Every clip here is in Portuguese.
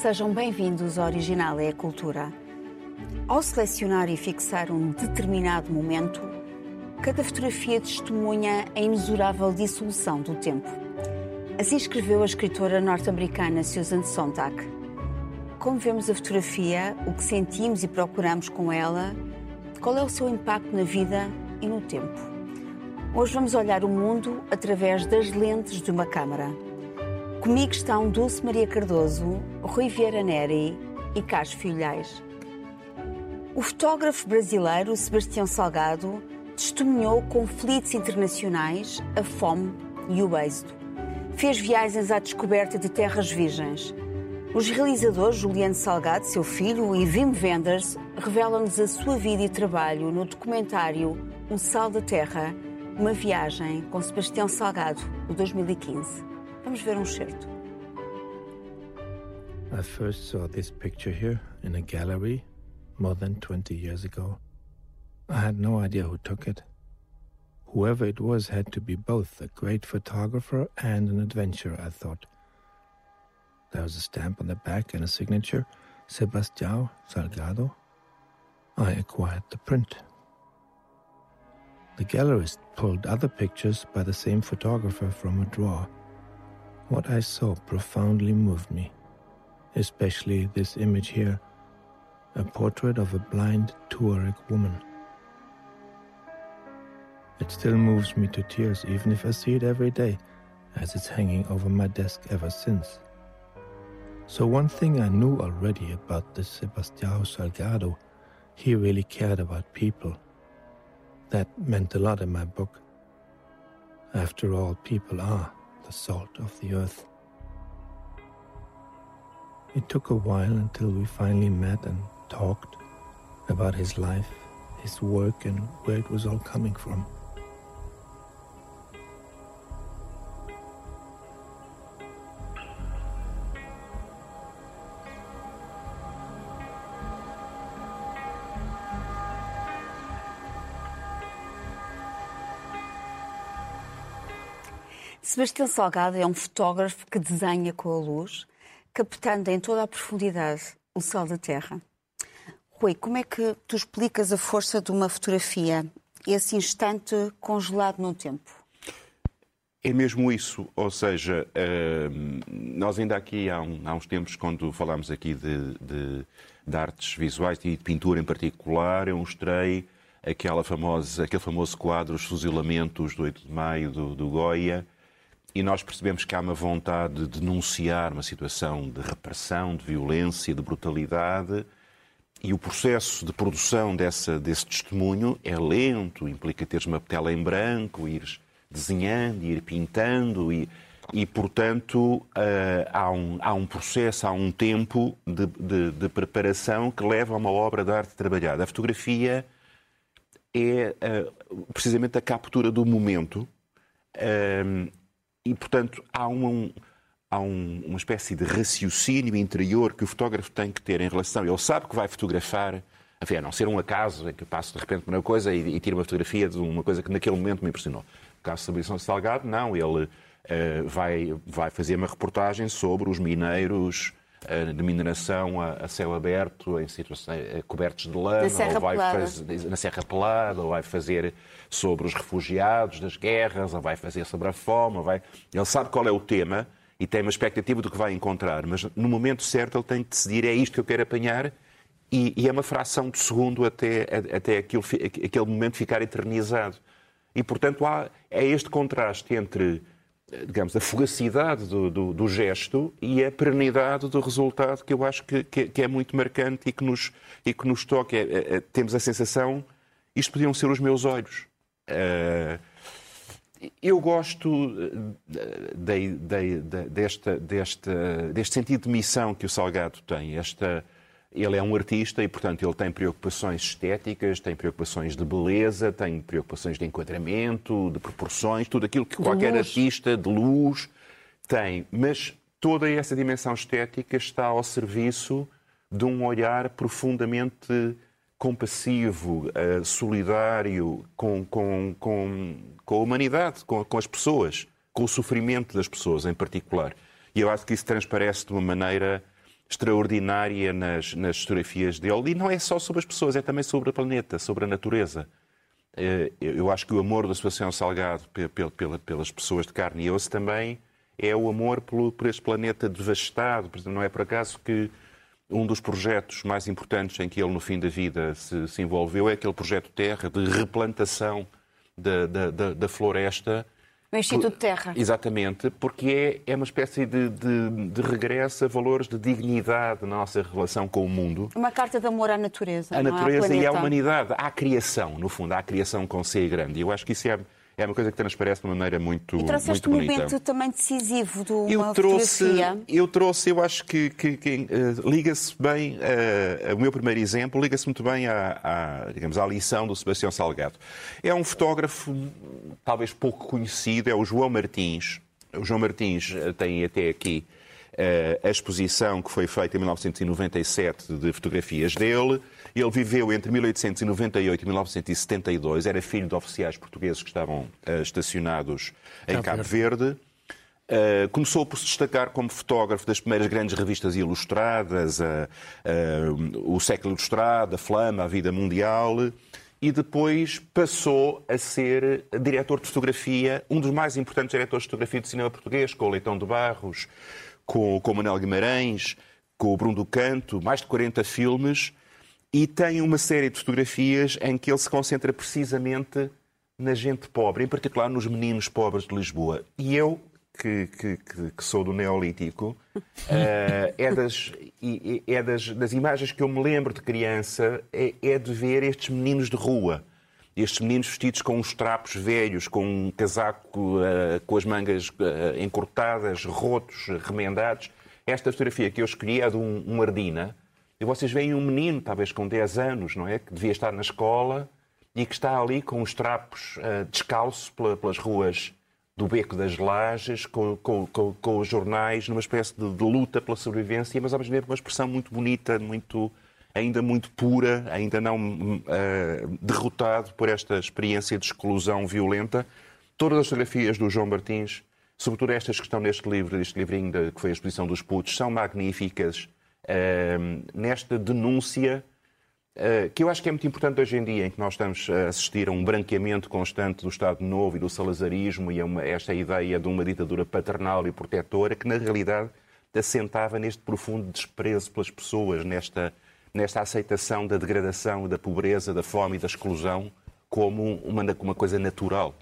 Sejam bem-vindos ao Original é a Cultura. Ao selecionar e fixar um determinado momento, cada fotografia testemunha a imensurável dissolução do tempo. Assim escreveu a escritora norte-americana Susan Sontag. Como vemos a fotografia, o que sentimos e procuramos com ela, qual é o seu impacto na vida e no tempo? Hoje vamos olhar o mundo através das lentes de uma câmara. Comigo estão Dulce Maria Cardoso, Rui Vieira Neri e Carlos Filhais. O fotógrafo brasileiro Sebastião Salgado testemunhou conflitos internacionais, a fome e o êxodo. Fez viagens à descoberta de terras virgens. Os realizadores Juliano Salgado, seu filho, e Wim Wenders revelam-nos a sua vida e trabalho no documentário Um Sal da Terra, uma viagem com Sebastião Salgado, de 2015. Vamos ver um certo. I first saw this picture here in a gallery more than 20 years ago. I had no idea who took it. Whoever it was had to be both a great photographer and an adventurer, I thought. There was a stamp on the back and a signature, Sebastião Salgado. I acquired the print. The gallerist pulled other pictures by the same photographer from a drawer. What I saw profoundly moved me, especially this image here a portrait of a blind Tuareg woman. It still moves me to tears, even if I see it every day, as it's hanging over my desk ever since. So, one thing I knew already about this Sebastião Salgado, he really cared about people. That meant a lot in my book. After all, people are the salt of the earth. It took a while until we finally met and talked about his life, his work, and where it was all coming from. Sebastião Salgado é um fotógrafo que desenha com a luz, captando em toda a profundidade o céu da Terra. Rui, como é que tu explicas a força de uma fotografia, esse instante congelado no tempo? É mesmo isso, ou seja, nós ainda aqui há, uns tempos, quando falámos aqui de, de, de artes visuais e de pintura em particular, eu mostrei aquela famosa, aquele famoso quadro, Os Fuzilamentos do 8 de Maio, do, do Goya, e nós percebemos que há uma vontade de denunciar uma situação de repressão, de violência, de brutalidade, e o processo de produção dessa, desse testemunho é lento, implica teres uma tela em branco, ires desenhando, ir pintando, e, e portanto uh, há, um, há um processo, há um tempo de, de, de, preparação que leva a uma obra de arte trabalhada. A fotografia é uh, precisamente a captura do momento. Uh, e, portanto, há um, há um, uma espécie de raciocínio interior que o fotógrafo tem que ter em relação. Ele sabe que vai fotografar, enfim, a não ser um acaso em que passo de repente uma coisa e, e tiro uma fotografia de uma coisa que naquele momento me impressionou. No caso de Sabrição Salgado, não, ele uh, vai, vai fazer uma reportagem sobre os mineiros de mineração a, a, céu aberto, em situações uh, cobertos de lama, ou vai fazer, na Serra Pelada, ou vai fazer sobre os refugiados das guerras, ou vai fazer sobre a fome, vai... ele sabe qual é o tema e tem uma expectativa do que vai encontrar, mas no momento certo ele tem que decidir é isto que eu quero apanhar e, e é uma fração de segundo até, até aquilo, aquele momento ficar eternizado. E, portanto, há, é este contraste entre, digamos, a fugacidade do, do, do gesto e a perenidade do resultado que eu acho que, que, que é muito marcante e que nos, e que nos toca. É, é, é temos a sensação, isto podiam ser os meus olhos. Uh, eu gosto eh, de, de, de, desta, desta, deste sentido de missão que o Salgado tem. Esta, ele é um artista e, portanto, ele tem preocupações estéticas, tem preocupações de beleza, tem preocupações de enquadramento, de proporções, tudo aquilo que de qualquer luz. artista de luz tem. Mas toda essa dimensão estética está ao serviço de um olhar profundamente compassivo, uh, solidário com, com, com, com a humanidade, com, com as pessoas, com o sofrimento das pessoas em particular. E eu acho que isso transparece de uma maneira extraordinária nas, nas fotografias dele. E não é só sobre as pessoas, é também sobre o planeta, sobre a natureza. Eh, eu acho que o amor do Sebastião Salgado pelas pessoas de carne e osso também é o amor por este planeta devastado. Não é por acaso que um dos projetos mais importantes em que ele, no fim da vida, se, se envolveu é aquele projeto Terra de replantação da, da, da, da floresta o Instituto Terra. Exatamente, porque é, é uma espécie de, de, de, regresso a valores de dignidade na nossa relação com o mundo. Uma carta de amor à natureza. A natureza e à humanidade, à criação, no fundo, à criação com C grande. Eu acho que isso é é uma coisa que transparece de uma maneira muito, e muito bonita. momento também decisivo de uma eu trouxe, fotografia. Eu trouxe, eu acho que, que, que uh, liga-se bem, uh, o meu primeiro exemplo, liga-se muito bem à, à, digamos, à lição do Sebastião Salgado. É um fotógrafo talvez pouco conhecido, é o João Martins. O João Martins eh, tem até aqui uh, a exposição que foi feita em 1997 de fotografias dele. Ele viveu entre 1898 e 1972, era filho de oficiais portugueses que estavam uh, estacionados em Cabo, Cabo Verde. Verde. Uh, começou por se destacar como fotógrafo das primeiras grandes revistas ilustradas, uh, o Século Ilustrado, a Flama, a Vida Mundial, e depois passou a ser diretor de fotografia, um dos mais importantes diretores de fotografia do cinema português, com o Leitão de Barros, com, com o Manuel Guimarães, com o Bruno do Canto, mais de 40 filmes, e tem uma série de fotografias em que ele se concentra precisamente na gente pobre, em particular nos meninos pobres de Lisboa. E eu, que, que, que sou do Neolítico, uh, é, das, é das, das, imagens que eu me lembro de criança, é, é, de ver estes meninos de rua. Estes meninos vestidos com uns trapos velhos, com um casaco uh, com as mangas uh, encurtadas, rotos, remendados. Esta fotografia que eu escolhi é de um, um Ardina, e vocês veem um menino, talvez com 10 anos, não é? Que devia estar na escola e que está ali com os trapos uh, descalço pelas ruas do Beco das Lajes, com, com, com, com os jornais, numa espécie de, de, luta pela sobrevivência, mas ao mesmo tempo uma expressão muito bonita, muito, ainda muito pura, ainda não uh, derrotado por esta experiência de exclusão violenta. Todas as fotografias do João Martins, sobretudo estas que estão neste livro, este livrinho de, que foi a exposição dos putos, são magníficas nesta denúncia uh, que eu acho que é muito importante hoje em dia, em que nós estamos a assistir a um branqueamento constante do Estado Novo e do salazarismo e a uma, esta ideia de uma ditadura paternal e protetora que, na realidade, assentava neste profundo desprezo pelas pessoas, nesta, nesta aceitação da degradação, da pobreza, da fome e da exclusão como uma, uma coisa natural.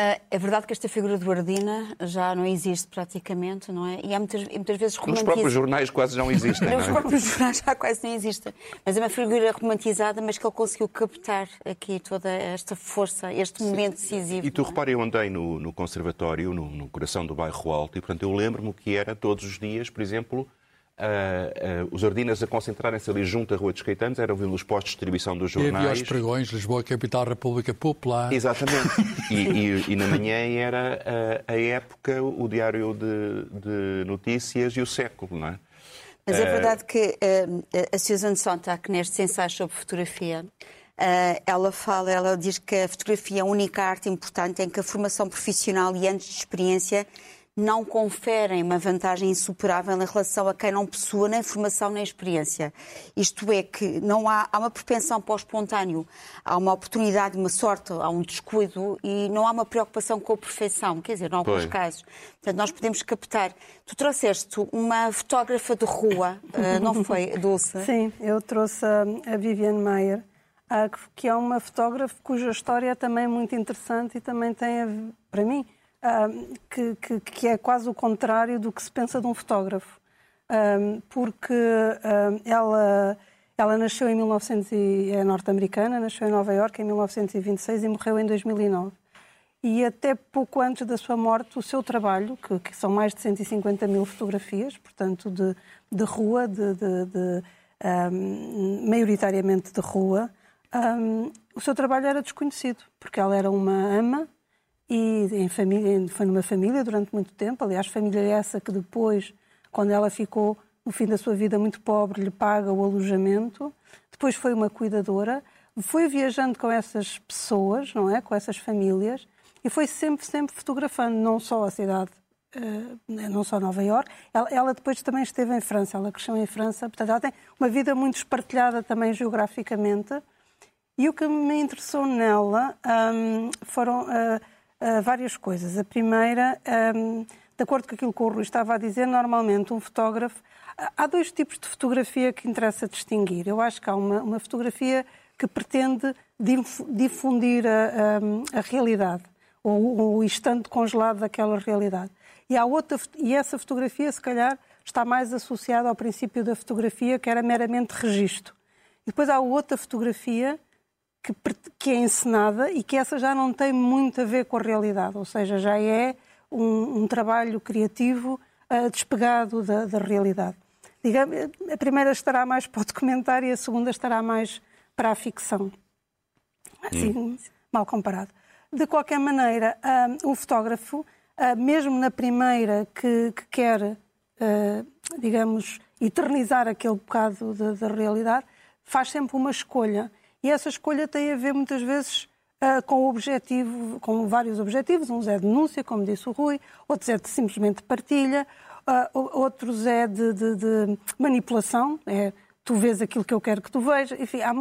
Uh, é verdade que esta figura do Ardina já não existe praticamente, não é? E há muitas, muitas vezes romantizada. Nos próprios jornais quase não existem. Nos é? próprios jornais já quase não existem. Mas é uma figura romantizada, mas que ele conseguiu captar aqui toda esta força, este momento decisivo. E tu é? repara, eu andei no, no conservatório, no, no, coração do bairro Alto, e portanto eu lembro-me que era todos os dias, por exemplo, Uh, uh, os Ardinas a concentrarem-se ali junto à Rua dos Caetanos, eram vindo os postos de distribuição dos jornais. E havia os pregões, Lisboa, capital República Popular. Exatamente. e, e, e, na manhã era a, a época, o Diário de, de, Notícias e o Século, não é? Mas é verdade que uh, a Susan Sontag, neste ensaio sobre fotografia, ela fala, ela diz que a fotografia é a única arte importante em que a formação profissional e anos de experiência não conferem uma vantagem insuperável em relação a quem não possua nem formação nem experiência. Isto é, que não há, há uma propensão para o espontâneo, há uma oportunidade, uma sorte, há um descuido e não há uma preocupação com a perfeição, quer dizer, em alguns casos. Portanto, nós podemos captar. Tu trouxeste uma fotógrafa de rua, eh, não foi, Dulce? Sim, eu trouxe a Viviane Meyer, que é uma fotógrafa cuja história é também muito interessante e também tem, para mim, que, que, que, é quase o contrário do que se pensa de um fotógrafo. porque ela, ela nasceu em 1900 e é norte-americana, nasceu em Nova Iorque em 1926 e morreu em 2009. E até pouco antes da sua morte, o seu trabalho, que, que são mais de 150 mil fotografias, portanto, de, de rua, de, de, de um, maioritariamente de rua, um, o seu trabalho era desconhecido, porque ela era uma ama e em família, foi numa família durante muito tempo. Aliás, família essa que depois, quando ela ficou no fim da sua vida muito pobre, lhe paga o alojamento. Depois foi uma cuidadora. Foi viajando com essas pessoas, não é? Com essas famílias. E foi sempre, sempre fotografando, não só a cidade não só Nova. Ela, ela, depois também esteve em França, ela cresceu em França, portanto ela tem uma vida muito espartilhada também geograficamente. E o que me interessou nela um, foram uh, uh, várias coisas. A primeira, um, de acordo com aquilo que o Rui estava a dizer, normalmente um fotógrafo. Há dois tipos de fotografia que interessa distinguir. Eu acho que há uma, uma fotografia que pretende difundir a, a, a realidade, ou o instante congelado daquela realidade. E, há outra, e essa fotografia, se calhar, está mais associada ao princípio da fotografia, que era meramente registro. E depois há outra fotografia que, que, é encenada e que essa já não tem muito a ver com a realidade, ou seja, já é um, um trabalho criativo uh, despegado da, da realidade. Digamos, a primeira estará mais para o documentário e a segunda estará mais para a ficção. Assim, hum. mal comparado. De qualquer maneira, o fotógrafo, uh, mesmo na primeira que, que quer, digamos, eternizar aquele bocado da realidade, faz sempre uma escolha e essa escolha tem a ver muitas vezes uh, com o objetivo, com vários objetivos. Uns é denúncia, como disse o Rui, outros é de simplesmente partilha, uh, outros é de, de, de, manipulação, é tu vês aquilo que eu quero que tu vejas. Enfim, há,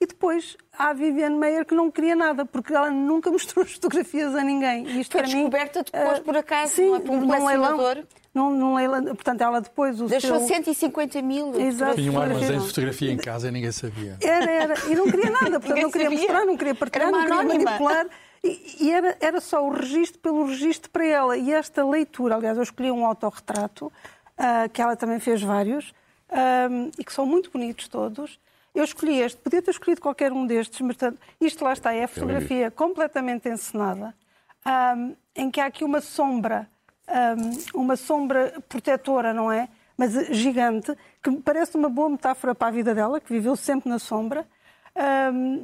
e depois há a Viviane Meyer que não queria nada, porque ela nunca mostrou as fotografias a ninguém. E isto Foi descoberta mim, depois, uh, por acaso, sim, não é? por um colecionador. Num, num leilão, portanto, ela depois o Deixou seu... 150 mil. Exato. Tinha um armazém de fotografia em casa e ninguém sabia. Era, era. E não queria nada, portanto, não queria sabia. mostrar, não queria partilhar, não queria anónima. manipular. E, e, era, era só o registro pelo registro para ela. E esta leitura, aliás, eu escolhi um autorretrato, uh, que ela também fez vários, uh, e que são muito bonitos todos. Eu escolhi este, podia ter escolhido qualquer um destes, mas isto lá está, é a fotografia completamente encenada, um, em que há aqui uma sombra uma sombra protetora, não é? Mas gigante, que parece uma boa metáfora para a vida dela, que viveu sempre na sombra.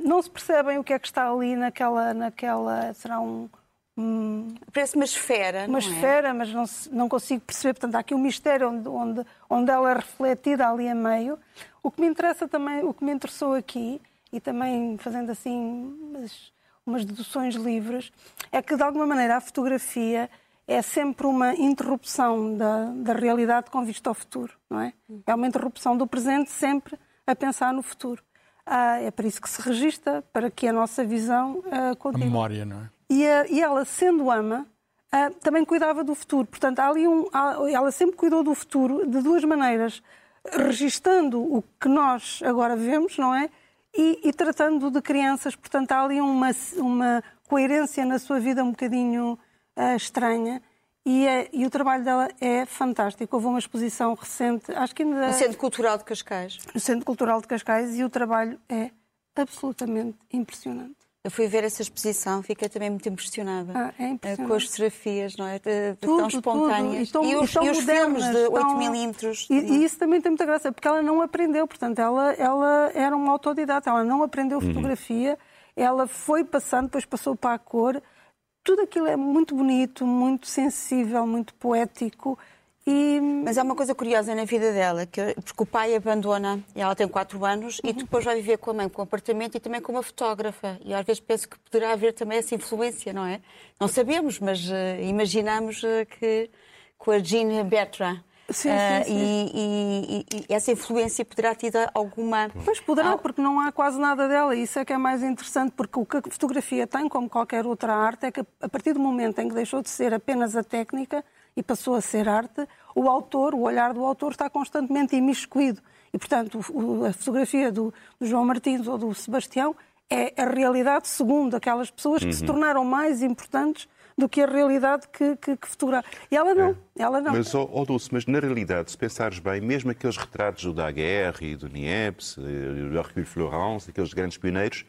não se percebem o que é que está ali naquela. naquela será um. um Parece uma esfera. Uma é? esfera, é? mas não, não consigo perceber. Portanto, há aqui um mistério onde, onde, onde ela é refletida ali a meio. O que me interessa também, o que me interessou aqui, e também fazendo assim umas, umas deduções livres, é que de alguma maneira a fotografia é sempre uma interrupção da, da realidade com vista ao futuro, não é? É uma interrupção do presente sempre a pensar no futuro. Ah, é por isso que se registra, para que a nossa visão ah, continue. A memória, não é? E, a, e ela, sendo ama, ah, também cuidava do futuro. Portanto, ali um, ela sempre cuidou do futuro de duas maneiras. Registando o que nós agora vemos, não é? E, e tratando de crianças. Portanto, há ali uma, uma coerência na sua vida um bocadinho uh, estranha. E, é, e, o trabalho dela é fantástico. Houve uma exposição recente, acho que ainda. No Centro Cultural de Cascais. No Centro Cultural de Cascais, e o trabalho é absolutamente impressionante. Eu fui ver essa exposição, fiquei também muito impressionada ah, é impressionante. com as fotografias, não é? Tudo, tão espontâneas. Tudo. E, e, os, e os filmes de 8 milímetros. E, e, isso também tem muita graça, porque ela não aprendeu, portanto, ela, ela era uma autodidata, ela não aprendeu uhum. fotografia, ela foi passando, depois passou para a cor tudo aquilo é muito bonito, muito sensível, muito poético. E... Mas há uma coisa curiosa na vida dela, que, porque o pai abandona, e ela tem 4 anos, uhum. e depois vai viver com a mãe, com o apartamento e também com uma fotógrafa. E às vezes penso que poderá haver também essa influência, não é? Não sabemos, mas uh, imaginamos uh, que com a Jean Bertrand, Sim, sim, sim. Uh, e, e, e, essa influência poderá ter alguma. Pois poderá, porque não há quase nada dela. Isso é que é mais interessante, porque o que a fotografia tem, como qualquer outra arte, é que a partir do momento em que deixou de ser apenas a técnica e passou a ser arte, o autor, o olhar do autor está constantemente imiscuído. E, portanto, a fotografia do, do João Martins ou do Sebastião é a realidade segundo aquelas pessoas que uhum. se tornaram mais importantes do que a realidade que, que, que fotografa. E ela não, é. ela não. Mas, oh, oh Dulce, mas na realidade, se pensares bem, mesmo aqueles retratos do Daguerre e do Niepce, do Hercule Florence, aqueles grandes pioneiros,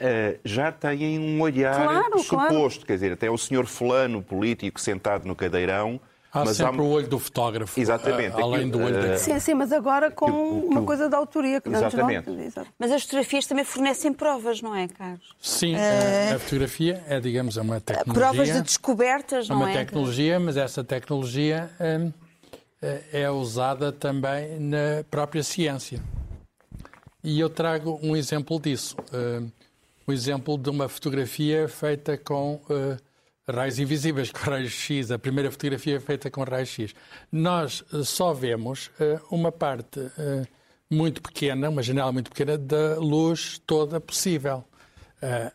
Uh, já têm um olhar claro, suposto. Claro. Quer dizer, até o senhor fulano político sentado no cadeirão Há mas sempre há... o olho do fotógrafo. Exatamente. Uh, além do olho uh... da... Sim, sim, mas agora com uma coisa da autoria. Que Exatamente. Não... Mas as fotografias também fornecem provas, não é, Carlos? Sim, uh... a fotografia é, digamos, é uma tecnologia... Provas de descobertas, não é? uma tecnologia, mas essa tecnologia hum, é usada também na própria ciência. E eu trago um exemplo disso. Um exemplo de uma fotografia feita com raios invisíveis com raios-x, a primeira fotografia é feita com raios-x. Nós uh, só vemos uh, uma parte uh, muito pequena, uma janela muito pequena, da luz toda possível.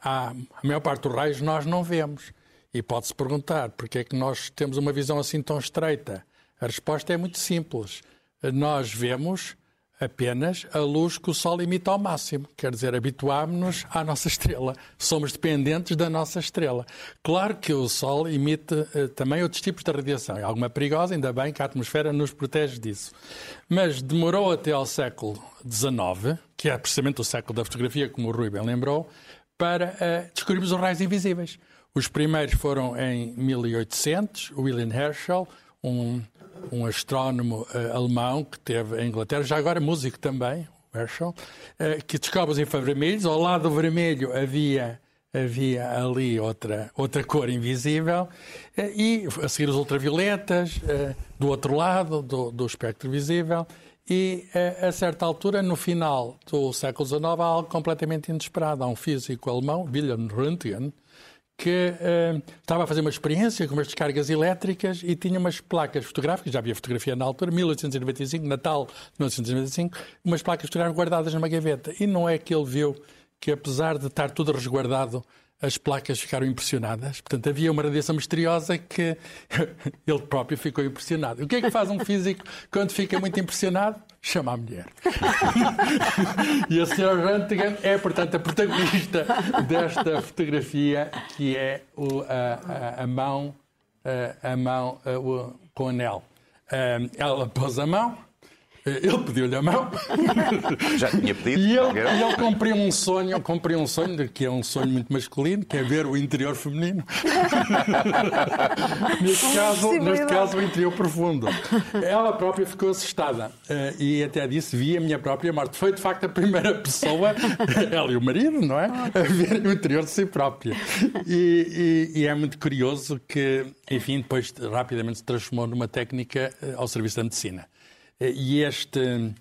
A maior parte dos raios nós não vemos. E pode-se perguntar porque é que nós temos uma visão assim tão estreita. A resposta é muito simples. Nós vemos apenas a luz que o Sol emite ao máximo. Quer dizer, habituámos-nos à nossa estrela. Somos dependentes da nossa estrela. Claro que o Sol emite uh, também outros tipos de radiação. É alguma perigosa, ainda bem que a atmosfera nos protege disso. Mas demorou até ao século XIX, que é precisamente o século da fotografia, como o Rui bem lembrou, para uh, descobrirmos os raios invisíveis. Os primeiros foram em 1800, William Herschel, um um astrónomo uh, alemão que teve em Inglaterra, já agora músico também, Herschel, uh, que descobre os infravermelhos. Ao lado do vermelho havia havia ali outra, outra cor invisível, uh, e a seguir os ultravioletas, do outro lado do, do espectro visível, e a certa altura, no final do século XIX, há algo completamente inesperado. Há um físico alemão, Wilhelm Röntgen, que uh, estava a fazer uma experiência com umas descargas elétricas e tinha umas placas fotográficas, já havia fotografia na altura, 1895, Natal de 1995, umas placas fotográficas guardadas numa gaveta. E não é que ele viu que, apesar de estar tudo resguardado, as placas ficaram impressionadas. Portanto, havia uma radiação misteriosa que ele próprio ficou impressionado. O que é que faz um físico quando fica muito impressionado? Chama a mulher. e a senhora Röntgen é, portanto, a protagonista desta fotografia, que é o, a, a, a, mão, a, a mão o, com anel. Ela pôs a mão, ele pediu-lhe a mão. Já tinha pedido. E ele, e ele cumpriu um sonho, cumpriu um sonho, que é um sonho muito masculino, que é ver o interior feminino. neste, caso, neste caso, o interior profundo. Ela própria ficou assustada eh, e até disse: vi a minha própria morte. Foi, de facto, a primeira pessoa, ela e o marido, não é? A ver o interior de si própria. E, e, e é muito curioso que, enfim, depois rapidamente se transformou numa técnica eh, ao serviço da medicina. Eh, e este,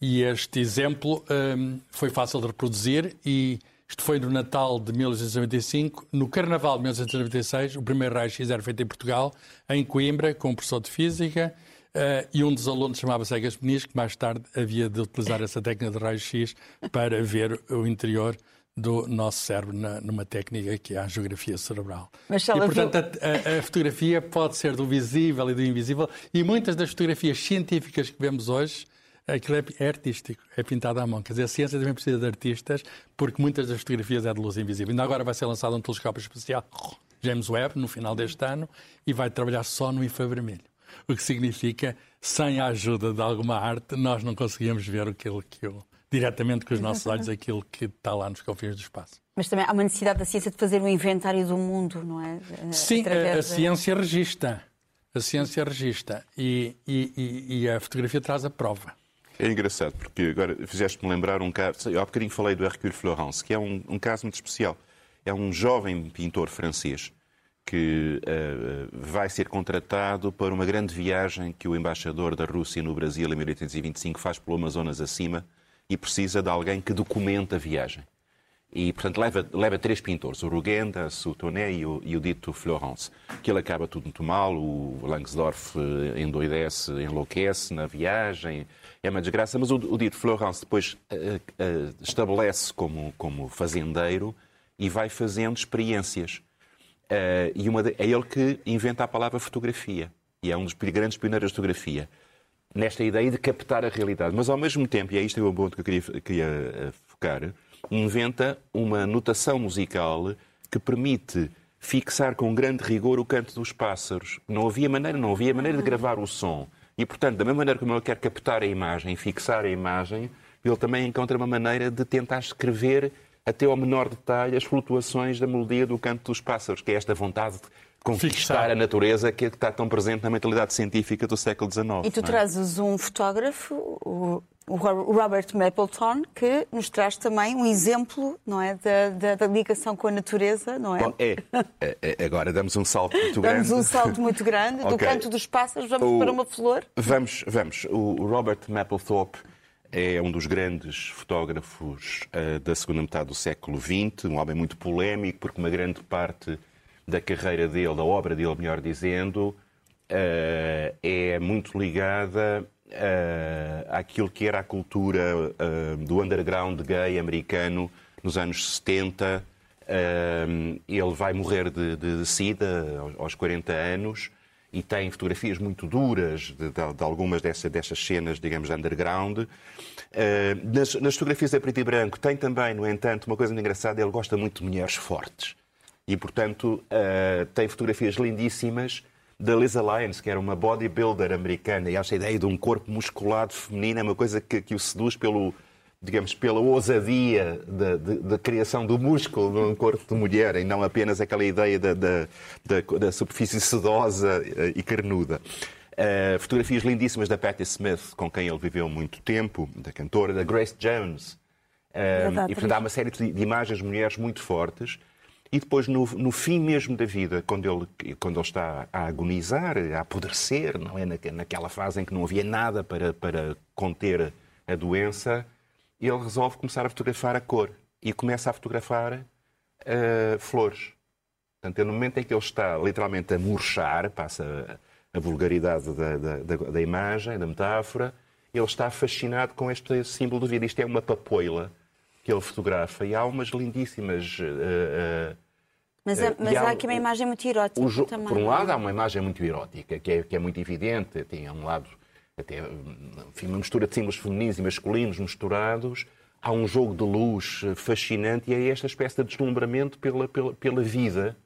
e este exemplo um, foi fácil de reproduzir e isto foi no Natal de 1995. No Carnaval de 1996, o primeiro raio-x era feito em Portugal, em Coimbra, com um professor de Física, uh, e um dos alunos chamava-se Egas Peniz, que mais tarde havia de utilizar essa técnica de raio-x para ver o interior do nosso cérebro na, numa técnica que é a geografia cerebral. Mas e, portanto, viu... a, a, fotografia pode ser do visível e do invisível, e muitas das fotografias científicas que vemos hoje, aquilo é, é artístico, é pintado à mão. Quer dizer, a ciência também precisa de artistas, porque muitas das fotografias é de luz invisível. Ainda agora vai ser lançado um telescópio especial, James Webb, no final deste ano, e vai trabalhar só no infravermelho. O que significa, sem a ajuda de alguma arte, nós não conseguimos ver aquilo que o diretamente com os nossos olhos aquilo que está lá nos confins do espaço. Mas também há uma necessidade da ciência de fazer um inventário do mundo, não é? Sim, a, a, ciência registra. A ciência registra e, e, e, a fotografia traz a prova. É engraçado, porque agora fizeste-me lembrar um caso. Eu há bocadinho falei do Hercule Florence, que é um, um caso muito especial. É um jovem pintor francês que uh, vai ser contratado para uma grande viagem que o embaixador da Rússia no Brasil, em 1825, faz pelo Amazonas acima e precisa de alguém que documente a viagem. E, portanto, leva, leva três pintores, o Rugendas, o Tonet e o, e o dito Florence. Que ele acaba tudo muito mal, o Langsdorff eh, endoidece, enlouquece na viagem, é uma desgraça, mas o, o dito Florence depois uh, uh, estabelece como, como fazendeiro e vai fazendo experiências. Uh, e de, é ele que inventa a palavra fotografia, e é um dos grandes pioneiros de fotografia nesta ideia de captar a realidade. Mas, ao mesmo tempo, e é isto é o ponto que eu queria, queria eh, focar, inventa uma notação musical que permite fixar com grande rigor o canto dos pássaros. Não havia maneira, não havia maneira de gravar o som. E, portanto, da mesma maneira como ele quer captar a imagem, fixar a imagem, ele também encontra uma maneira de tentar escrever até ao menor detalhe as flutuações da melodia do canto dos pássaros, que é esta vontade conquistar a natureza que está tão presente na mentalidade científica do século XIX. E tu é? trazes um fotógrafo, o, Robert Mapleton, que nos traz também um exemplo não é, da, da, da ligação com a natureza, não é? Bom, é. é, é agora damos um salto muito grande. Damos um salto muito grande. okay. Do canto dos pássaros, vamos o, para uma flor? Vamos, vamos. O Robert Mapplethorpe é um dos grandes fotógrafos uh, da segunda metade do século XX, um homem muito polémico, porque uma grande parte da carreira dele, da obra dele, melhor dizendo, uh, é muito ligada uh, àquilo que era a cultura uh, do underground gay americano nos anos 70. ele vai morrer de, de, de SIDA aos 40 anos e tem fotografias muito duras de, de, de algumas dessas, dessas cenas, digamos, underground. Uh, nas, nas, fotografias a preto e branco tem também, no entanto, uma coisa muito engraçada, ele gosta muito de mulheres fortes. E, portanto, uh, tem fotografias lindíssimas da Lisa Lyons, que era uma bodybuilder americana, e essa ideia de um corpo musculado feminino é uma coisa que, que o seduz pelo, digamos, pela ousadia da, criação do músculo num corpo de mulher e não apenas aquela ideia da, da, da, da superfície sedosa eh, e carnuda. Uh, fotografias lindíssimas da Patti Smith, com quem ele viveu muito tempo, da cantora, da Grace Jones. Uh, e, portanto, há uma série de, de imagens de mulheres muito fortes. E depois, no, no, fim mesmo da vida, quando ele, quando ele está a agonizar, a apodrecer, não é? naquela fase em que não havia nada para, para conter a doença, ele resolve começar a fotografar a cor e começa a fotografar uh, flores. Portanto, é no momento em que ele está literalmente a murchar, passa a, a vulgaridade da, da, da, da, imagem, da metáfora, ele está fascinado com este símbolo de vida. Isto é uma papoila que ele fotografa e há umas lindíssimas. Uh, uh, mas, mas há, há aqui uma imagem muito erótica também. Por um lado, há uma imagem muito erótica, que é, que é muito evidente, tem um lado até enfim, uma mistura de símbolos femininos e masculinos misturados. Há um jogo de luz fascinante e é esta espécie de deslumbramento pela, pela, pela vida,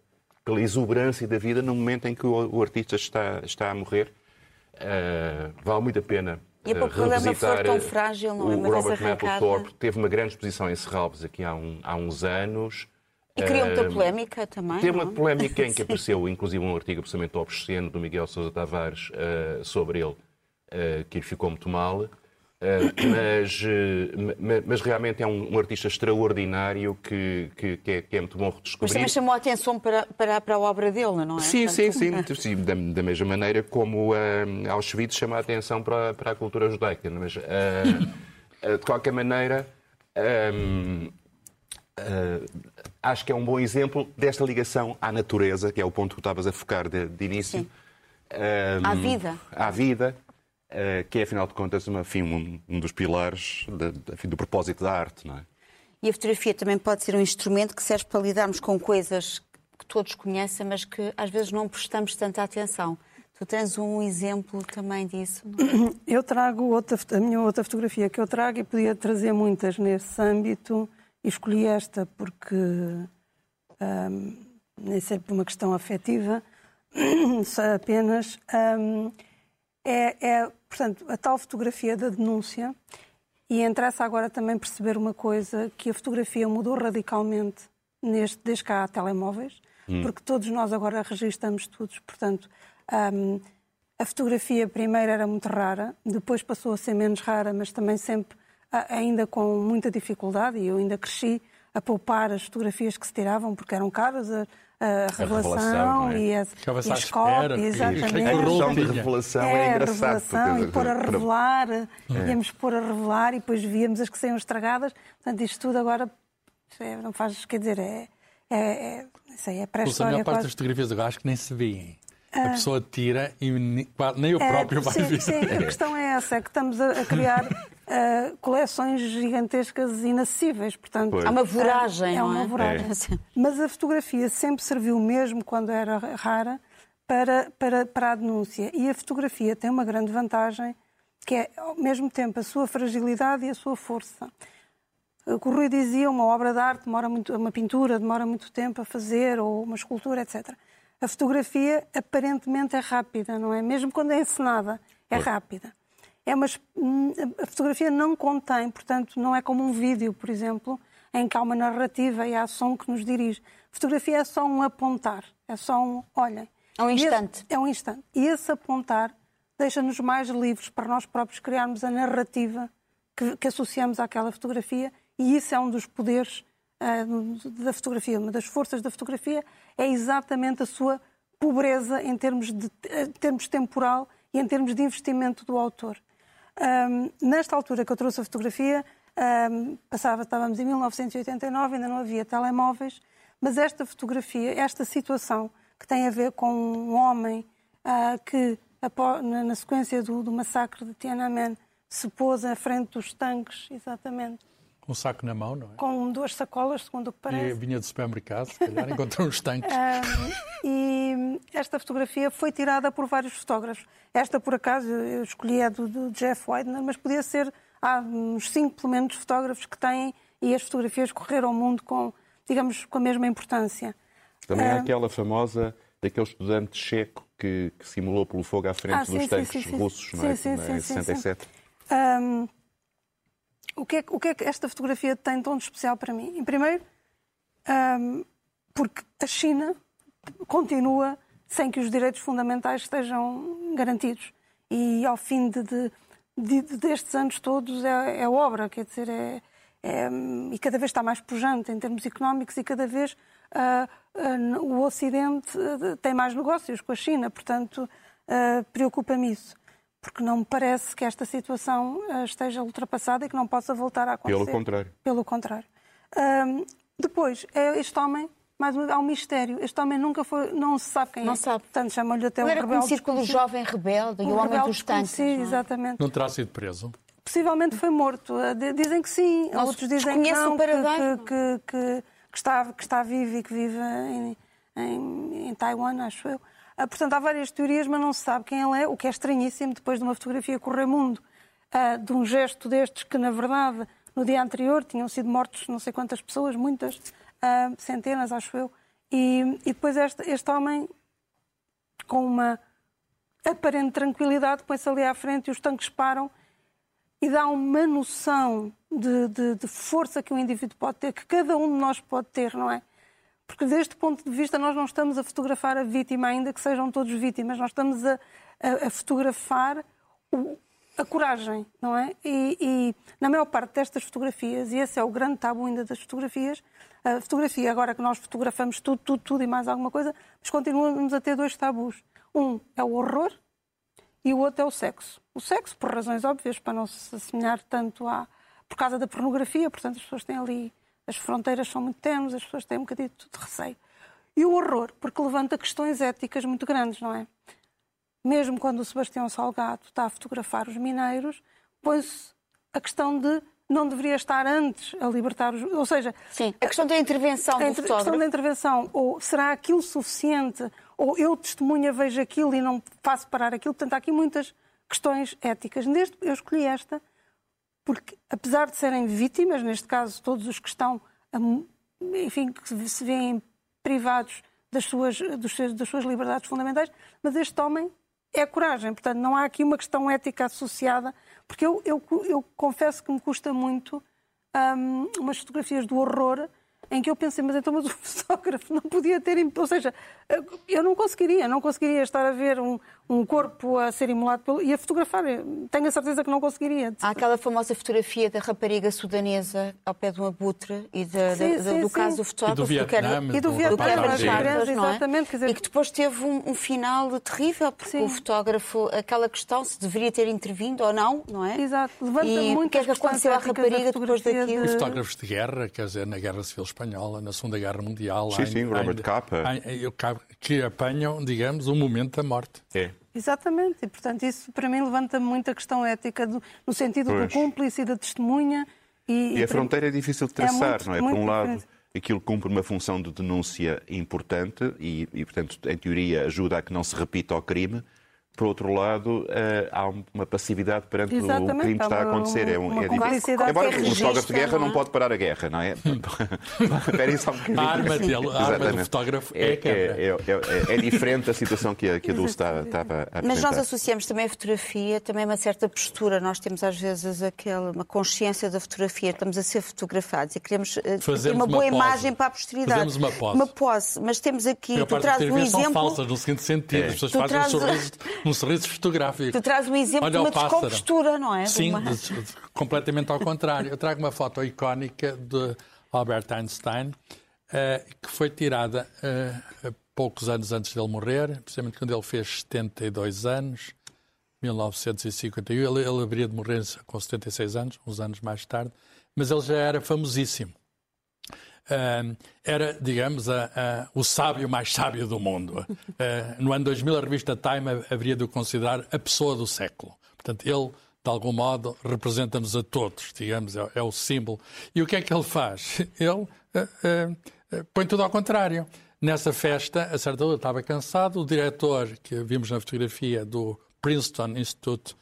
pela exuberância da vida no momento em que o, o artista está, está a morrer. Uh, vale muito a pena e a população foi tão frágil, não é? O Robert Mapplethorpe teve uma grande exposição em Serralves aqui há, um, há uns anos. E criou muita polémica também. Teve uma polémica em que apareceu, inclusive, um artigo absolutamente obsceno do Miguel Sousa Tavares uh, sobre ele, uh, que ficou muito mal. Uh, mas, uh, mas realmente é um, um artista extraordinário que, que, que, é, que, é, muito bom redescobrir. Mas também chamou a atenção para, para, para a obra dele, não é? Sim, Portanto... sim, sim, sim. Da, da, mesma maneira como uh, Auschwitz chama a atenção para, para a cultura judaica. Mas, uh, de qualquer maneira, um, acho que é um bom exemplo desta ligação à natureza, que é o ponto que tu estavas a focar de, de início. Um, à vida. À vida eh, que é, afinal de contas, uma, enfim, um, um, dos pilares de, enfim, do propósito da arte. Não é? E a fotografia também pode ser um instrumento que serve para lidarmos com coisas que todos conhecem, mas que às vezes não prestamos tanta atenção. Tu tens um exemplo também disso? Não? Eu trago outra, a minha outra fotografia que eu trago e podia trazer muitas nesse âmbito e escolhi esta porque um, nem sei por uma questão afetiva, só apenas um, é, é, portanto, a tal fotografia da denúncia. E interessa agora também perceber uma coisa, que a fotografia mudou radicalmente neste, desde que há telemóveis, hum. porque todos nós agora registramos tudo. Portanto, um, a fotografia primeiro era muito rara, depois passou a ser menos rara, mas também sempre ainda com muita dificuldade, e eu ainda cresci a poupar as fotografias que se tiravam, porque eram caras, a, revelação, a revelação é? e as, e as cópias, exatamente. A questão de revelação é, é engraçado. A revelação e pôr a revelar, é. íamos pôr a revelar e depois víamos as que saíam estragadas. Portanto, isto tudo agora é, não faz, quer dizer, é, é, é, isso aí é pré-história. A maior parte das fotografias agora acho que nem se vêem. A ah. pessoa tira e nem o próprio é, vai sim, ver. Sim, a questão é essa, é que estamos a, a criar uh, coleções gigantescas inacessíveis. Portanto, Há uma voragem, é, uma voragem. É. Mas a fotografia sempre serviu, mesmo quando era rara, para, para, para a denúncia. E a fotografia tem uma grande vantagem, que é, ao mesmo tempo, a sua fragilidade e a sua força. O Rui dizia, uma obra de arte demora muito, uma pintura demora muito tempo a fazer, ou uma escultura, etc a fotografia aparentemente é rápida, não é? Mesmo quando é encenada, é rápida. É uma, a fotografia não contém, portanto, não é como um vídeo, por exemplo, em que há uma narrativa e há som que nos dirige. A fotografia é só um apontar, é só um olhem. É um instante. Esse, é um instante. E esse apontar deixa-nos mais livres para nós próprios criarmos a narrativa que, que associamos àquela fotografia e isso é um dos poderes uh, da fotografia, uma das forças da fotografia é exatamente a sua pobreza em termos, de, em termos temporal e em termos de investimento do autor. Um, nesta altura que eu trouxe a fotografia, um, passava, estávamos em 1989, ainda não havia telemóveis, Mas esta fotografia, esta situação que tem a ver com um homem uh, que, na, sequência do, do, massacre de Tiananmen, se pôs à frente dos tanques, exatamente. Com um saco na mão, não é? Com duas sacolas, segundo o que parece. E vinha do supermercado, se calhar, encontrou uns tanques. e esta fotografia foi tirada por vários fotógrafos. Esta, por acaso, eu escolhi a do, do Jeff Widener, mas podia ser. Há uns cinco, pelo menos, fotógrafos que têm, e as fotografias correram ao mundo com, digamos, com a mesma importância. Também há aquela famosa daquele estudante checo que, que simulou pelo fogo à frente ah, dos sim, tanques sim, sim, russos, não é? Sim, sim, em 67. Um, o, que é, o que é que esta fotografia tem tão especial para mim? Em primeiro, um, porque a China continua sem que os direitos fundamentais estejam garantidos. E ao fim de, de, de, destes anos todos é, é obra, quer dizer, é, é, e cada vez está mais pujante em termos económicos e cada vez uh, uh, o Ocidente uh, tem mais negócios com a China, portanto, preocupa-me isso. Porque não me parece que esta situação esteja ultrapassada e que não possa voltar a acontecer. Pelo contrário. Pelo contrário. depois, é este homem mais uma, há um mistério. Este homem nunca foi, não se sabe quem não é. Sabe. Portanto, chamam-lhe até Ele o era rebelde. conhecido pelo jovem rebelde e o, homem dos tanques. Sim, é? exatamente. Não terá sido preso? Possivelmente foi morto. Dizem que sim, Nossa, outros dizem que não, o paradigma. que, que, que, que, está, que está vivo e que vive em, em, em Taiwan, acho eu. Ah, portanto, há várias teorias, mas não se sabe quem ele é, o que é estranhíssimo depois de uma fotografia correr mundo, ah, de um gesto destes que, na verdade, no dia anterior tinham sido mortos não sei quantas pessoas, muitas, ah, centenas, acho eu. E, e depois este, este homem, com uma aparente tranquilidade, põe-se ali à frente e os tanques param e dá uma noção de, de, de, força que um indivíduo pode ter, que cada um de nós pode ter, não é? Porque deste ponto de vista nós não estamos a fotografar a vítima, ainda que sejam todos vítimas, nós estamos a, a, a fotografar o, a coragem, não é? E, e, na maior parte destas fotografias, e esse é o grande tabu ainda das fotografias, a fotografia, agora que nós fotografamos tudo, tudo, tudo e mais alguma coisa, mas continuamos a ter dois tabus. Um é o horror e o outro é o sexo. O sexo, por razões óbvias, para não se assemelhar tanto à. por causa da pornografia, portanto, as pessoas têm ali. As fronteiras são muito tenues, as pessoas têm um bocadinho de receio. E o horror, porque levanta questões éticas muito grandes, não é? Mesmo quando o Sebastião Salgado está a fotografar os mineiros, põe-se a questão de não deveria estar antes a libertar os. Ou seja. Sim, a questão da intervenção do a fotógrafo. A questão da intervenção. Ou será aquilo suficiente? Ou eu, testemunha, vejo aquilo e não faço parar aquilo? Portanto, há aqui muitas questões éticas. Neste, eu escolhi esta porque, apesar de serem vítimas, neste caso, todos os que estão, enfim, que se veem privados das suas, das suas liberdades fundamentais, mas este homem é coragem. Portanto, não há aqui uma questão ética associada, porque eu, eu, eu confesso que me custa muito um, umas fotografias do horror em que eu pensei, mas então mas o fotógrafo não podia ter... Ou seja, eu não conseguiria, não conseguiria estar a ver um, um corpo a ser imolado pelo, e a fotografar. Tenho a certeza que não conseguiria. Há aquela famosa fotografia da rapariga sudanesa ao pé de um abutre e de, sim, de, sim, do sim. caso do fotógrafo. E do Vietnã. E do Vietnã, exatamente. E que depois teve um, um final terrível, porque o fotógrafo, aquela questão se deveria ter intervindo ou não, não é? Exato. Levanta e o que é que aconteceu à rapariga depois daquilo? Os fotógrafos de guerra, quer dizer, na Guerra Civil Espanhola, na Segunda Guerra Mundial. Sim, sim, Robert Capa. Que apanham, digamos, o momento da morte. É. Exatamente, e portanto isso para mim levanta muita questão ética do, no sentido pois. do cúmplice e da testemunha. E, e a fronteira é difícil de traçar, é muito, não é? Por um lado, aquilo cumpre uma função de denúncia importante e, e, portanto, em teoria, ajuda a que não se repita o crime. Por outro lado, uh, há uma passividade perante Exatamente, o crime que está a acontecer. é, um, é difícil. Embora o fotógrafo de guerra não, não pode parar a guerra, não é? Esperem só um bocadinho. A arma, dele, a arma do fotógrafo é, é, é, é, é, diferente a situação que a, que a Dulce estava, estava a apresentar. Mas nós associamos também a fotografia, também uma certa postura. Nós temos às vezes aquela, uma consciência da fotografia. Estamos a ser fotografados e queremos ter uma boa uma imagem para a posteridade. Fazemos uma pose. Uma pose. Mas temos aqui, tu trazes um exemplo... são falsas, no seguinte sentido. As pessoas fazem um sorriso um sorriso fotográfico. Tu traz um exemplo Olha de uma descompostura, não é? Sim, uma... completamente ao contrário. Eu trago uma foto icónica de Albert Einstein, uh, que foi tirada uh, poucos anos antes dele morrer, precisamente quando ele fez 72 anos, 1951. Ele, ele haveria de morrer com 76 anos, uns anos mais tarde, mas ele já era famosíssimo. Era, digamos, a, a, o sábio mais sábio do mundo. No ano 2000, a revista Time haveria de o considerar a pessoa do século. Portanto, ele, de algum modo, representa-nos a todos, digamos, é, é, o símbolo. E o que é que ele faz? Ele uh, põe tudo ao contrário. Nessa festa, a certa altura estava cansado, o diretor, que vimos na fotografia do Princeton Institute,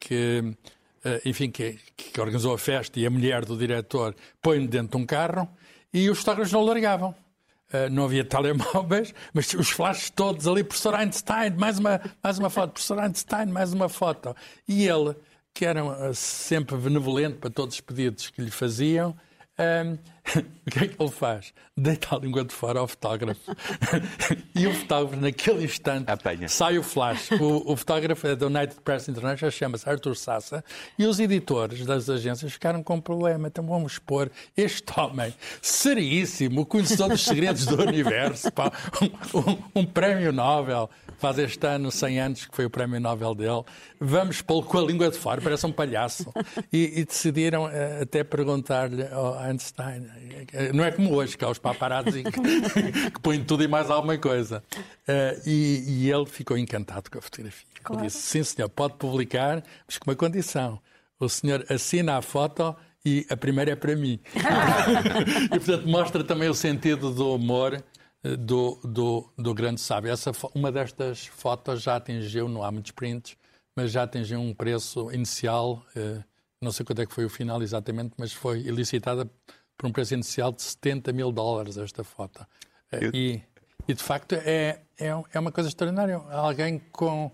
que, enfim, que, que organizou a festa, e a mulher do diretor põe-no dentro de um carro e os fotógrafos não largavam. Uh, não havia telemóveis, mas os flashes todos ali, professor Einstein, mais uma, mais uma foto, professor Einstein, mais uma foto. E ele, que era uh, sempre benevolente para todos os pedidos que lhe faziam, um, o que é que ele faz? Deita a língua de fora ao fotógrafo. e o fotógrafo, naquele instante, Apanha. sai o flash. O, o fotógrafo é da United Press International, chama-se Arthur Sassa, e os editores das agências ficaram com um problema. Então vamos expor este homem seríssimo, conhecedor dos segredos do universo, pá, um, um, um prémio Nobel faz este ano 100 anos que foi o prémio Nobel dele. Vamos pô-lo com a língua de fora, parece um palhaço. E, e decidiram uh, até perguntar-lhe ao Einstein. Não é como hoje, que há os paparazzi que, que põem tudo e mais alguma coisa. Uh, e, e, ele ficou encantado com a fotografia. Claro. Ele disse: sim, senhor, pode publicar, mas com uma condição. O senhor assina a foto e a primeira é para mim. e, portanto, mostra também o sentido do humor do, do, do grande sábio. Essa, uma destas fotos já atingiu, não há muitos prints, mas já atingiu um preço inicial, eh, não sei quanto é que foi o final exatamente, mas foi elicitada por um preço inicial de 70 mil dólares esta foto. Eh, Eu... E, e, de facto é, é, é uma coisa extraordinária. Alguém com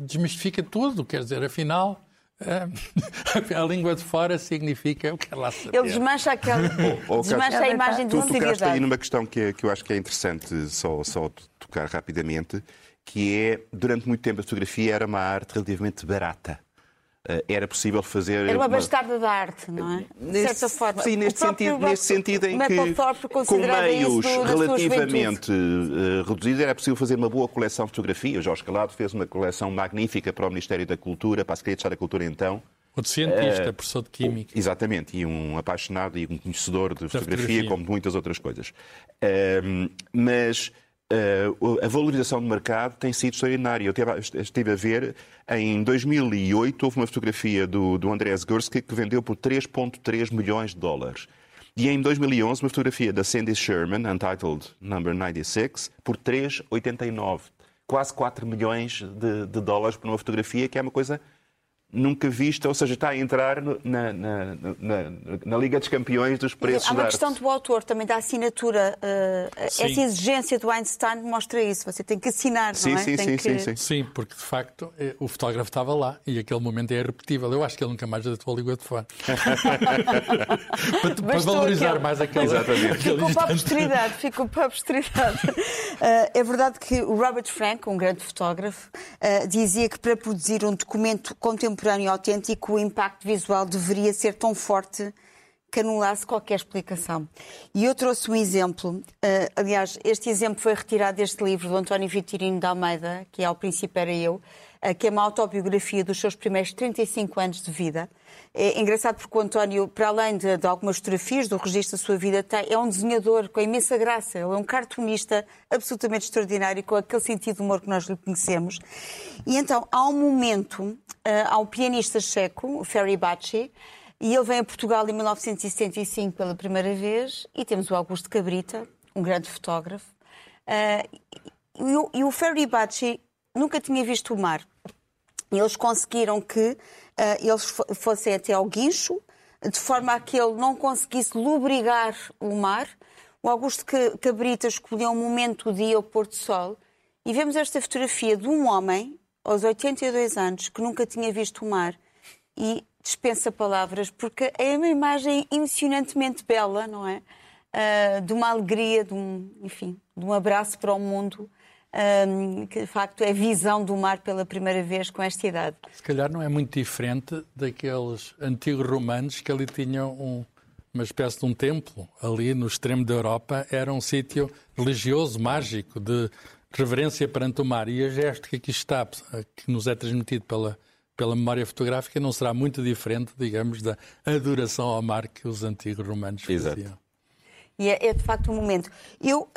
desmistifica tudo, quer dizer, afinal é. a língua de fora significa o que ela saber. Ele desmancha, aquela, oh, oh, desmancha a imagem de Tu tocaste aí numa questão que, é, que eu acho que é interessante só, só tocar rapidamente, que é, durante muito tempo a fotografia era uma arte relativamente barata. Eh, era possível fazer. Era uma, bastarda da arte, não é? De certa forma. Sim, neste sentido, neste sentido em que, com meios relativamente uh, reduzidos, era possível fazer uma boa coleção de fotografia. O Jorge Calado fez uma coleção magnífica para o Ministério da Cultura, para a Secretaria da Cultura então. Outro cientista, uh, professor de Química. Exatamente, e um apaixonado e um conhecedor de fotografia, fotografia, como de muitas outras coisas. Uh, mas Uh, a valorização do mercado tem sido extraordinária. Eu estive a ver, em 2008, houve uma fotografia do, do Andreas Gursky que vendeu por 3,3 milhões de dólares. E em 2011, uma fotografia da Sandy Sherman, Untitled Number 96, por 3,89. Quase 4 milhões de, de dólares por uma fotografia, que é uma coisa nunca vista, ou seja, está a entrar na, na, na, na Liga dos Campeões dos preços Há uma questão do autor, também da assinatura. Uh, essa exigência do Einstein mostra isso. Você tem que assinar, sim, não é? Sim, sim, que... sim, sim. Sim, porque de facto eh, o fotógrafo estava lá e aquele momento é irrepetível. Eu acho que ele nunca mais atuou a língua de fora. para, para valorizar aquele... mais aquele. Exatamente. Ficou para a posteridade. Ficou para a posteridade. Uh, é verdade que o Robert Frank, um grande fotógrafo, uh, dizia que para produzir um documento contemporâneo contemporâneo e autêntico, o impacto visual deveria ser tão forte que anulasse qualquer explicação. E eu trouxe um exemplo, uh, aliás, este exemplo foi retirado deste livro do António Vitorino de Almeida, que é Ao Princípio Era Eu, que é uma autobiografia dos seus primeiros 35 anos de vida. É engraçado porque o António, para além de, de algumas fotografias do registro da sua vida, tem, é um desenhador com imensa graça. Ele é um cartunista absolutamente extraordinário, com aquele sentido de humor que nós lhe conhecemos. E então, há um momento, uh, há um pianista checo, o Ferry Bacci, e ele vem a Portugal em 1975 pela primeira vez, e temos o Augusto Cabrita, um grande fotógrafo. Uh, e, e o Ferry Bacci nunca tinha visto o mar. Eles conseguiram que uh, eles fossem até ao guincho, de forma a que ele não conseguisse lubrigar o mar. O Augusto Cabrita escolheu um momento do dia ao pôr sol e vemos esta fotografia de um homem, aos 82 anos, que nunca tinha visto o mar e dispensa palavras, porque é uma imagem emocionantemente bela, não é? Uh, de uma alegria, de um, enfim, de um abraço para o mundo um, que de facto é visão do mar pela primeira vez com esta idade. Se calhar não é muito diferente daqueles antigos romanos que ali tinham um, uma espécie de um templo. Ali no extremo da Europa era um sítio religioso, mágico, de reverência perante o mar. E a gesto que aqui está, que nos é transmitido pela, pela memória fotográfica, não será muito diferente, digamos, da adoração ao mar que os antigos romanos faziam. Exato. E é, é, de facto um momento. Eu uh,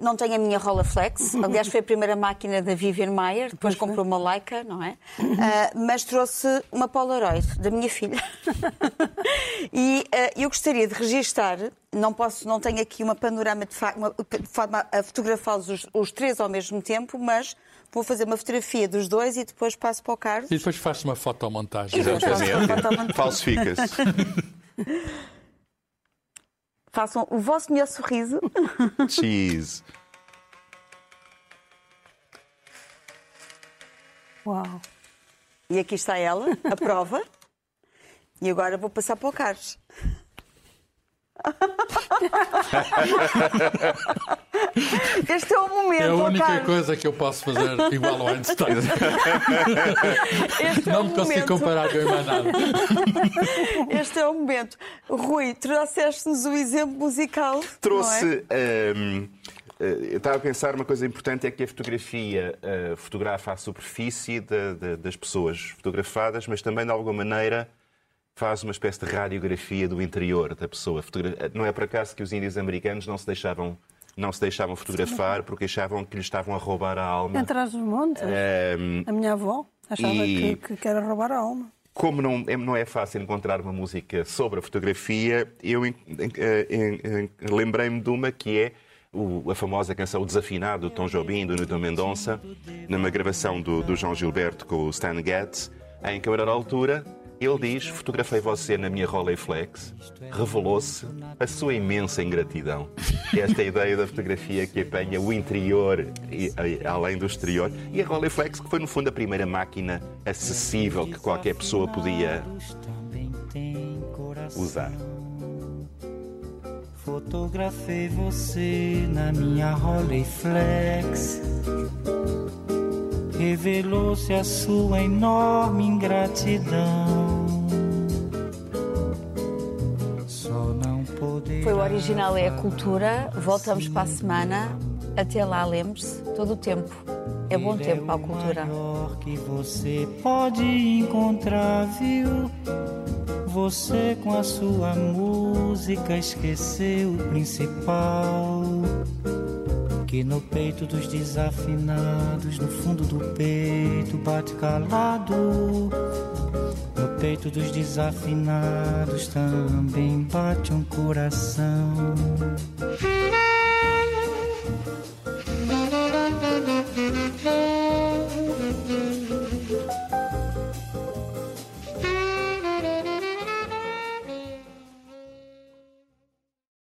não tenho a minha Rolleiflex, aliás foi a primeira máquina da Vivian Mayer, depois comprou uma Leica, não é? Uh, mas trouxe uma Polaroid da minha filha. e uh, eu gostaria de registar, não posso, não tenho aqui uma panorama de, uma, de forma a fotografá-los os, os, três ao mesmo tempo, mas vou fazer uma fotografia dos dois e depois passo para o Carlos. E depois faço uma fotomontagem. Falsificas. Façam o vosso melhor sorriso. Cheese. Uau. E aqui está ela, a prova. E agora vou passar para o Carlos. Este é o momento. É a única Carlos. coisa que eu posso fazer igual ao Einstein. Este é não me consigo comparar com mais nada. Este é o momento. Rui, trouxeste-nos o exemplo musical. Trouxe. É? Um, eh, eu estava a pensar uma coisa importante é que a fotografia uh, fotografa a superfície de, de, das pessoas fotografadas, mas também de alguma maneira faz uma espécie de radiografia do interior da pessoa. Não é por acaso que os índios americanos não se deixavam não se deixavam fotografar porque achavam que lhes estavam a roubar a alma. Atrás dos montes. Um, a minha avó achava e... que, que era roubar a alma. Como não é, não é fácil encontrar uma música sobre a fotografia, eu lembrei-me de uma que é o, a famosa canção O Desafinado, do Tom Jobim, do Nilton Mendonça, numa gravação do, do João Gilberto com o Stan Getz, em que, a altura, ele diz: Fotografei você na minha Rolleiflex. Revelou-se a sua imensa ingratidão. Esta é ideia da fotografia que apanha o interior e, além do exterior. E a Rolleiflex, que foi no fundo a primeira máquina acessível que qualquer pessoa podia usar. Fotografei você na minha Rolleiflex revelou-se a sua enorme ingratidão. Foi o original é a cultura. Voltamos para a semana. Até lá, lembre-se, todo o tempo. É bom tempo para a cultura. que você pode encontrar, viu? Você com a sua música esqueceu o principal que no peito dos desafinados, no fundo do peito bate calado. No peito dos desafinados também bate um coração.